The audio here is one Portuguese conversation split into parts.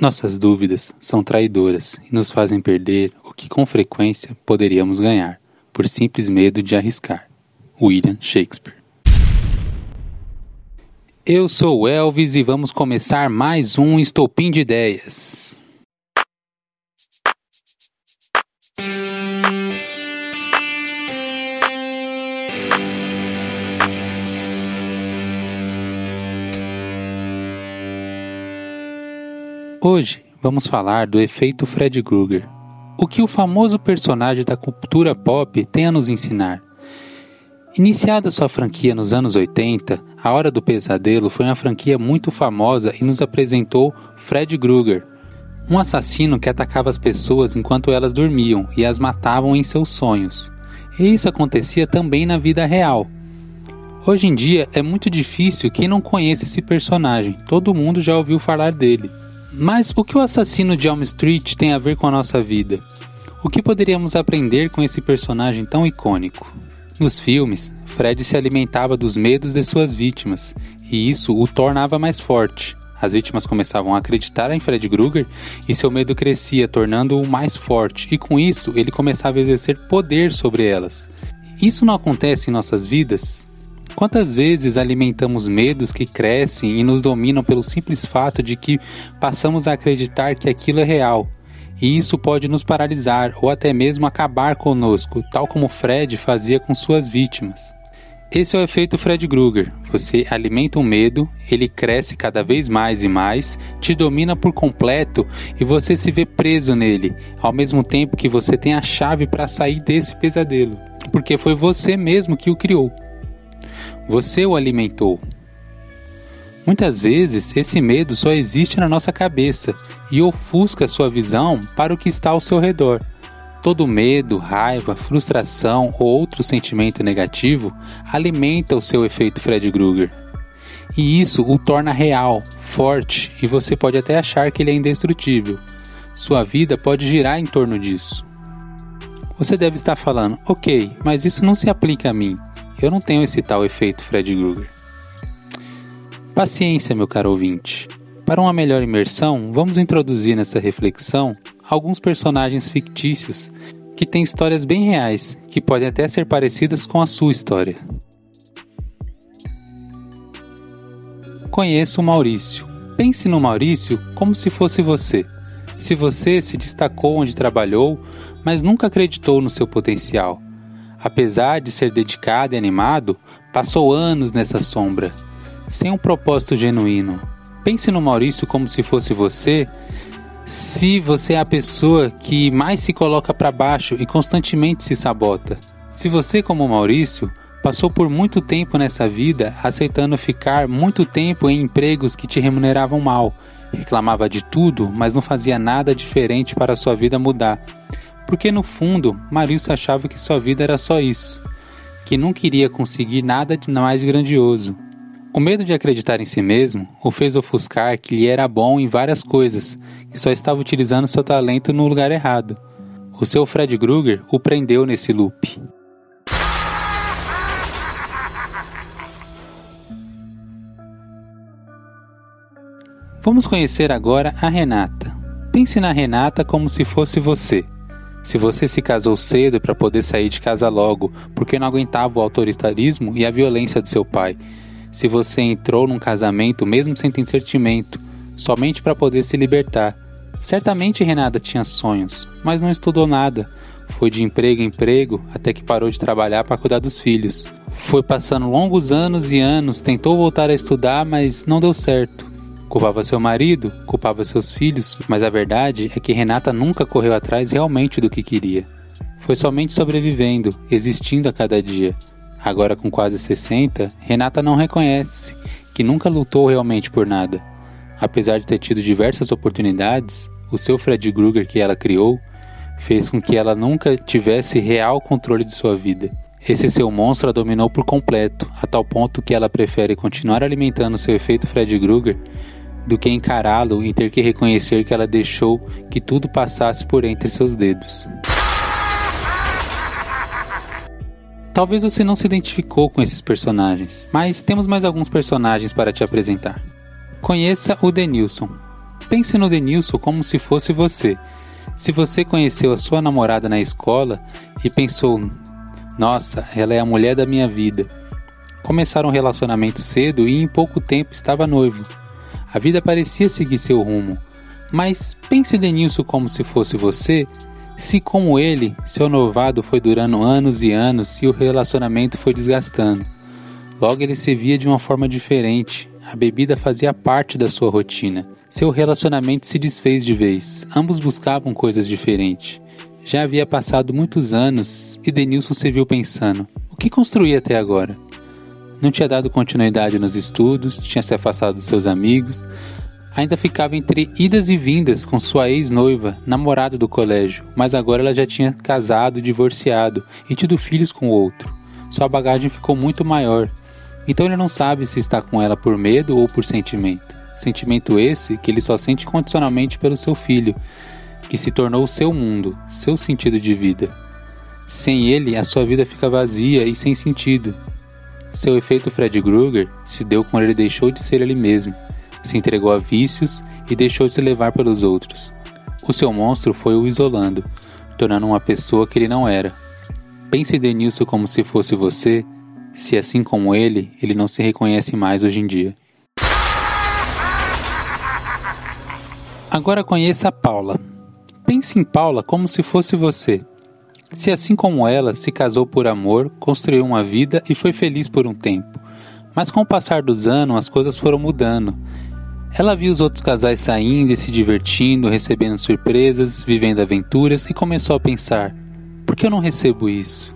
Nossas dúvidas são traidoras e nos fazem perder o que com frequência poderíamos ganhar, por simples medo de arriscar. William Shakespeare. Eu sou o Elvis e vamos começar mais um Estopim de Ideias. Hoje vamos falar do efeito Fred Krueger. O que o famoso personagem da cultura pop tem a nos ensinar? Iniciada sua franquia nos anos 80, A Hora do Pesadelo foi uma franquia muito famosa e nos apresentou Fred Krueger, um assassino que atacava as pessoas enquanto elas dormiam e as matavam em seus sonhos. E isso acontecia também na vida real. Hoje em dia é muito difícil quem não conhece esse personagem, todo mundo já ouviu falar dele. Mas o que o assassino de Elm Street tem a ver com a nossa vida? O que poderíamos aprender com esse personagem tão icônico? Nos filmes, Fred se alimentava dos medos de suas vítimas, e isso o tornava mais forte. As vítimas começavam a acreditar em Fred Krueger e seu medo crescia, tornando-o mais forte, e com isso ele começava a exercer poder sobre elas. Isso não acontece em nossas vidas? Quantas vezes alimentamos medos que crescem e nos dominam pelo simples fato de que passamos a acreditar que aquilo é real? E isso pode nos paralisar ou até mesmo acabar conosco, tal como Fred fazia com suas vítimas. Esse é o efeito Fred Krueger. Você alimenta um medo, ele cresce cada vez mais e mais, te domina por completo e você se vê preso nele, ao mesmo tempo que você tem a chave para sair desse pesadelo, porque foi você mesmo que o criou. Você o alimentou. Muitas vezes, esse medo só existe na nossa cabeça e ofusca sua visão para o que está ao seu redor. Todo medo, raiva, frustração ou outro sentimento negativo alimenta o seu efeito Fred Krueger. E isso o torna real, forte e você pode até achar que ele é indestrutível. Sua vida pode girar em torno disso. Você deve estar falando, ok, mas isso não se aplica a mim. Eu não tenho esse tal efeito Fred Krueger. Paciência, meu caro ouvinte. Para uma melhor imersão, vamos introduzir nessa reflexão alguns personagens fictícios que têm histórias bem reais, que podem até ser parecidas com a sua história. Conheço o Maurício. Pense no Maurício como se fosse você. Se você se destacou onde trabalhou, mas nunca acreditou no seu potencial apesar de ser dedicado e animado, passou anos nessa sombra, sem um propósito genuíno. Pense no Maurício como se fosse você, se você é a pessoa que mais se coloca para baixo e constantemente se sabota. Se você, como Maurício, passou por muito tempo nessa vida aceitando ficar muito tempo em empregos que te remuneravam mal, reclamava de tudo, mas não fazia nada diferente para sua vida mudar porque no fundo Marilson achava que sua vida era só isso, que não queria conseguir nada de mais grandioso. O medo de acreditar em si mesmo o fez ofuscar que ele era bom em várias coisas e só estava utilizando seu talento no lugar errado. O seu Fred Krueger o prendeu nesse loop. Vamos conhecer agora a Renata. Pense na Renata como se fosse você. Se você se casou cedo para poder sair de casa logo, porque não aguentava o autoritarismo e a violência de seu pai. Se você entrou num casamento mesmo sem ter sentimento, somente para poder se libertar. Certamente Renata tinha sonhos, mas não estudou nada. Foi de emprego em emprego até que parou de trabalhar para cuidar dos filhos. Foi passando longos anos e anos, tentou voltar a estudar, mas não deu certo. Culpava seu marido, culpava seus filhos, mas a verdade é que Renata nunca correu atrás realmente do que queria. Foi somente sobrevivendo, existindo a cada dia. Agora com quase 60, Renata não reconhece que nunca lutou realmente por nada. Apesar de ter tido diversas oportunidades, o seu Fred Krueger que ela criou fez com que ela nunca tivesse real controle de sua vida. Esse seu monstro a dominou por completo, a tal ponto que ela prefere continuar alimentando seu efeito Fred Krueger do que encará-lo e ter que reconhecer que ela deixou que tudo passasse por entre seus dedos. Talvez você não se identificou com esses personagens, mas temos mais alguns personagens para te apresentar. Conheça o Denilson. pense no Denilson como se fosse você. Se você conheceu a sua namorada na escola e pensou: nossa, ela é a mulher da minha vida. Começaram um relacionamento cedo e em pouco tempo estava noivo. A vida parecia seguir seu rumo. Mas pense Denilson como se fosse você, se como ele, seu noivado foi durando anos e anos e o relacionamento foi desgastando. Logo ele se via de uma forma diferente. A bebida fazia parte da sua rotina. Seu relacionamento se desfez de vez. Ambos buscavam coisas diferentes. Já havia passado muitos anos e Denilson se viu pensando: o que construí até agora? Não tinha dado continuidade nos estudos, tinha se afastado dos seus amigos, ainda ficava entre idas e vindas com sua ex-noiva, namorada do colégio, mas agora ela já tinha casado, divorciado e tido filhos com outro. Sua bagagem ficou muito maior então ele não sabe se está com ela por medo ou por sentimento. Sentimento esse que ele só sente condicionalmente pelo seu filho, que se tornou o seu mundo, seu sentido de vida. Sem ele, a sua vida fica vazia e sem sentido. Seu efeito Fred Krueger se deu quando ele deixou de ser ele mesmo, se entregou a vícios e deixou de se levar pelos outros. O seu monstro foi o isolando, tornando uma pessoa que ele não era. Pense Denilson como se fosse você se assim como ele, ele não se reconhece mais hoje em dia. Agora conheça a Paula. Pense em Paula como se fosse você. Se assim como ela se casou por amor, construiu uma vida e foi feliz por um tempo. Mas com o passar dos anos as coisas foram mudando. Ela viu os outros casais saindo e se divertindo, recebendo surpresas, vivendo aventuras e começou a pensar: por que eu não recebo isso?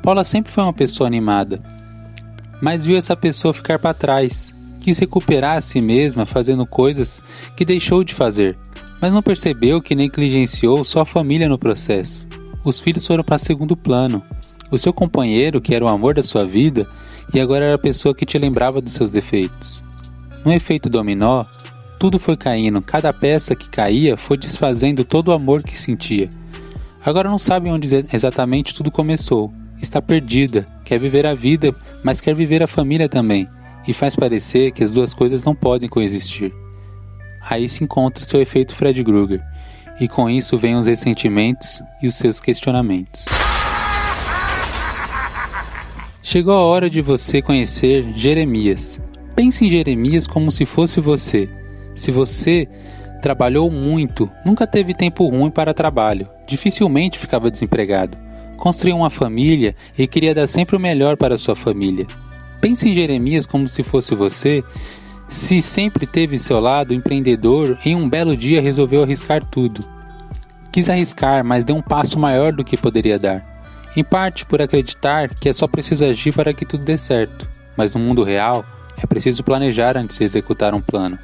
Paula sempre foi uma pessoa animada, mas viu essa pessoa ficar para trás, quis recuperar a si mesma fazendo coisas que deixou de fazer, mas não percebeu que negligenciou sua família no processo. Os filhos foram para segundo plano. O seu companheiro, que era o amor da sua vida, e agora era a pessoa que te lembrava dos seus defeitos. No efeito dominó, tudo foi caindo, cada peça que caía foi desfazendo todo o amor que sentia. Agora não sabe onde exatamente tudo começou, está perdida, quer viver a vida, mas quer viver a família também, e faz parecer que as duas coisas não podem coexistir. Aí se encontra seu efeito Fred Krueger, e com isso vêm os ressentimentos e os seus questionamentos. Chegou a hora de você conhecer Jeremias. Pense em Jeremias como se fosse você. Se você trabalhou muito, nunca teve tempo ruim para trabalho, dificilmente ficava desempregado construiu uma família e queria dar sempre o melhor para sua família. Pense em Jeremias como se fosse você, se sempre teve seu lado empreendedor e um belo dia resolveu arriscar tudo. Quis arriscar, mas deu um passo maior do que poderia dar. Em parte por acreditar que é só preciso agir para que tudo dê certo, mas no mundo real é preciso planejar antes de executar um plano.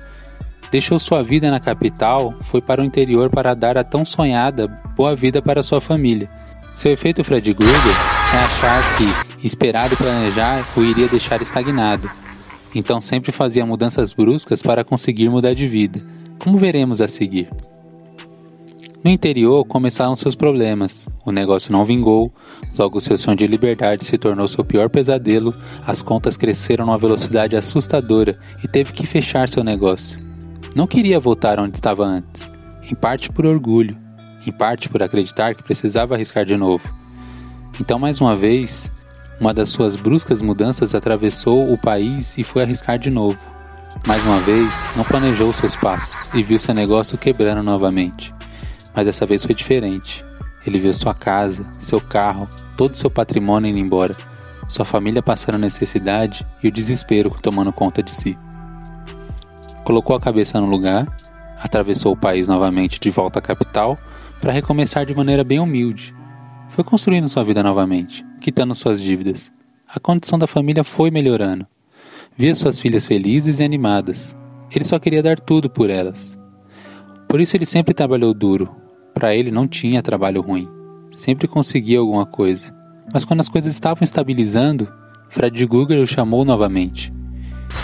Deixou sua vida na capital, foi para o interior para dar a tão sonhada boa vida para sua família seu efeito Fred Krueger é achar que esperar e planejar o iria deixar estagnado. Então sempre fazia mudanças bruscas para conseguir mudar de vida, como veremos a seguir. No interior começaram seus problemas. O negócio não vingou, logo seu sonho de liberdade se tornou seu pior pesadelo, as contas cresceram numa velocidade assustadora e teve que fechar seu negócio. Não queria voltar onde estava antes, em parte por orgulho, em parte por acreditar que precisava arriscar de novo. Então, mais uma vez, uma das suas bruscas mudanças atravessou o país e foi arriscar de novo. Mais uma vez, não planejou seus passos e viu seu negócio quebrando novamente. Mas dessa vez foi diferente. Ele viu sua casa, seu carro, todo seu patrimônio indo embora, sua família passando necessidade e o desespero tomando conta de si. Colocou a cabeça no lugar, atravessou o país novamente de volta à capital para recomeçar de maneira bem humilde. Foi construindo sua vida novamente, quitando suas dívidas. A condição da família foi melhorando. Via suas filhas felizes e animadas. Ele só queria dar tudo por elas. Por isso ele sempre trabalhou duro. Para ele não tinha trabalho ruim. Sempre conseguia alguma coisa. Mas quando as coisas estavam estabilizando, Fred Guger o chamou novamente.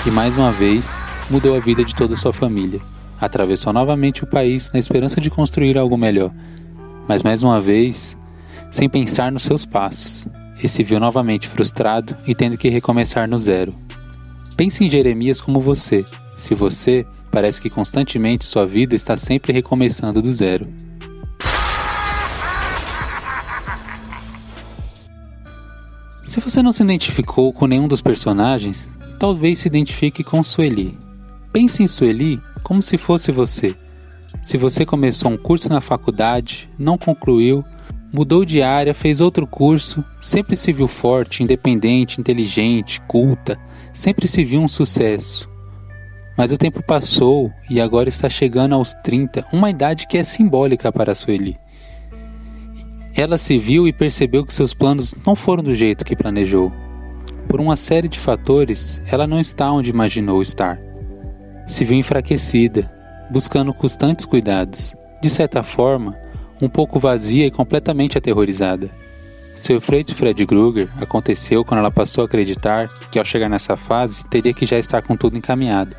E mais uma vez mudou a vida de toda sua família. Atravessou novamente o país na esperança de construir algo melhor, mas mais uma vez, sem pensar nos seus passos, e se viu novamente frustrado e tendo que recomeçar no zero. Pense em Jeremias como você. Se você parece que constantemente sua vida está sempre recomeçando do zero. Se você não se identificou com nenhum dos personagens, talvez se identifique com Sueli. Pense em Sueli como se fosse você. Se você começou um curso na faculdade, não concluiu, mudou de área, fez outro curso, sempre se viu forte, independente, inteligente, culta, sempre se viu um sucesso. Mas o tempo passou e agora está chegando aos 30, uma idade que é simbólica para Sueli. Ela se viu e percebeu que seus planos não foram do jeito que planejou. Por uma série de fatores, ela não está onde imaginou estar. Se viu enfraquecida, buscando constantes cuidados, de certa forma, um pouco vazia e completamente aterrorizada. Seu efeito Fred Krueger aconteceu quando ela passou a acreditar que ao chegar nessa fase teria que já estar com tudo encaminhado.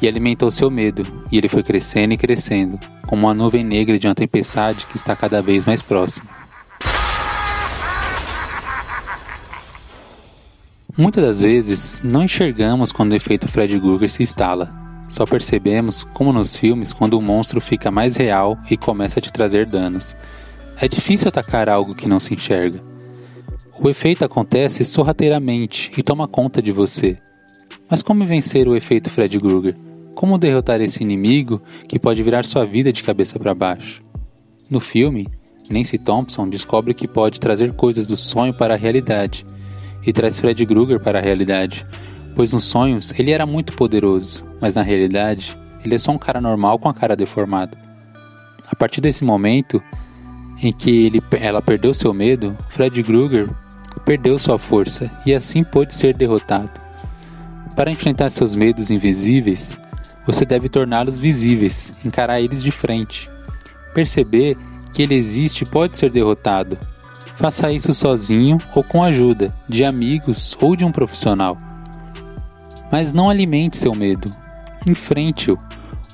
E alimentou seu medo, e ele foi crescendo e crescendo, como uma nuvem negra de uma tempestade que está cada vez mais próxima. Muitas das vezes não enxergamos quando o efeito Fred Krueger se instala. Só percebemos, como nos filmes, quando o monstro fica mais real e começa a te trazer danos. É difícil atacar algo que não se enxerga. O efeito acontece sorrateiramente e toma conta de você. Mas como vencer o efeito Fred Krueger? Como derrotar esse inimigo que pode virar sua vida de cabeça para baixo? No filme, Nancy Thompson descobre que pode trazer coisas do sonho para a realidade e traz Fred Krueger para a realidade, pois nos sonhos ele era muito poderoso, mas na realidade ele é só um cara normal com a cara deformada. A partir desse momento em que ele, ela perdeu seu medo, Fred Krueger perdeu sua força e assim pôde ser derrotado. Para enfrentar seus medos invisíveis, você deve torná-los visíveis, encarar eles de frente. Perceber que ele existe pode ser derrotado. Faça isso sozinho ou com ajuda de amigos ou de um profissional. Mas não alimente seu medo. Enfrente-o.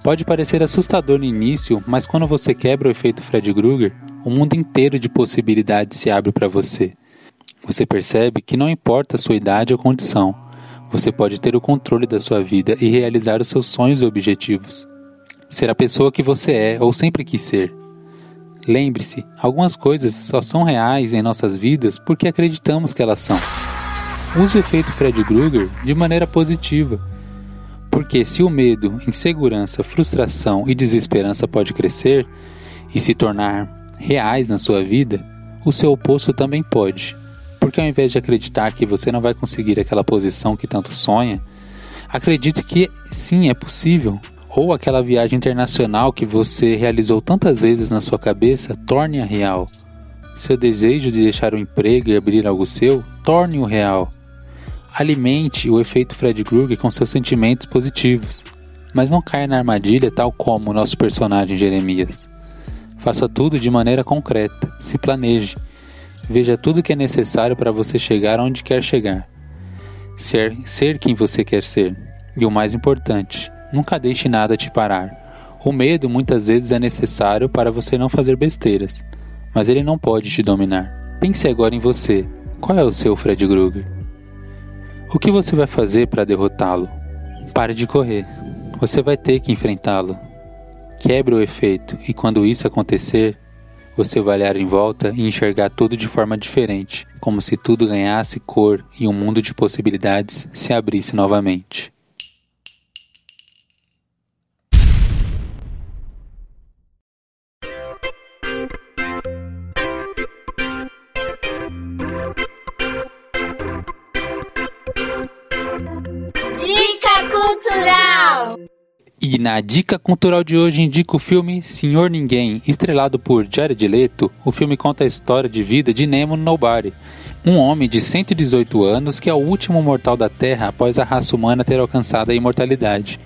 Pode parecer assustador no início, mas quando você quebra o efeito Fred Krueger, um mundo inteiro de possibilidades se abre para você. Você percebe que não importa a sua idade ou condição, você pode ter o controle da sua vida e realizar os seus sonhos e objetivos. Ser a pessoa que você é ou sempre quis ser. Lembre-se, algumas coisas só são reais em nossas vidas porque acreditamos que elas são. Use o efeito Fred Krueger de maneira positiva. Porque se o medo, insegurança, frustração e desesperança pode crescer e se tornar reais na sua vida, o seu oposto também pode. Porque ao invés de acreditar que você não vai conseguir aquela posição que tanto sonha, acredite que sim, é possível. Ou aquela viagem internacional que você realizou tantas vezes na sua cabeça, torne-a real. Seu desejo de deixar o emprego e abrir algo seu, torne-o real. Alimente o efeito Fred Krueger com seus sentimentos positivos, mas não caia na armadilha tal como o nosso personagem Jeremias. Faça tudo de maneira concreta, se planeje Veja tudo que é necessário para você chegar onde quer chegar. Ser, ser quem você quer ser. E o mais importante, nunca deixe nada te parar. O medo muitas vezes é necessário para você não fazer besteiras, mas ele não pode te dominar. Pense agora em você. Qual é o seu Fred Krueger? O que você vai fazer para derrotá-lo? Pare de correr. Você vai ter que enfrentá-lo. Quebre o efeito, e quando isso acontecer, você vai olhar em volta e enxergar tudo de forma diferente, como se tudo ganhasse cor e um mundo de possibilidades se abrisse novamente. E na dica cultural de hoje indico o filme Senhor Ninguém, estrelado por Jared Leto. O filme conta a história de vida de Nemo Nobody, um homem de 118 anos que é o último mortal da Terra após a raça humana ter alcançado a imortalidade.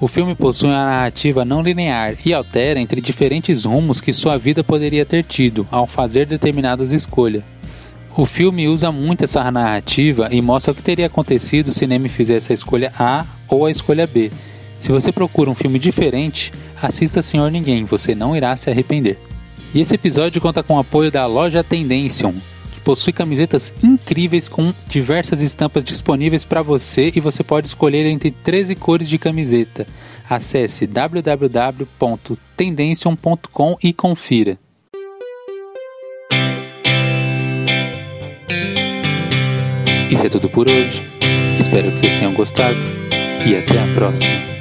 O filme possui uma narrativa não linear e altera entre diferentes rumos que sua vida poderia ter tido ao fazer determinadas escolhas. O filme usa muito essa narrativa e mostra o que teria acontecido se Nemo fizesse a escolha A ou a escolha B se você procura um filme diferente, assista Senhor Ninguém, você não irá se arrepender. E esse episódio conta com o apoio da loja Tendention, que possui camisetas incríveis com diversas estampas disponíveis para você e você pode escolher entre 13 cores de camiseta. Acesse www.tendencion.com e confira. Isso é tudo por hoje. Espero que vocês tenham gostado e até a próxima.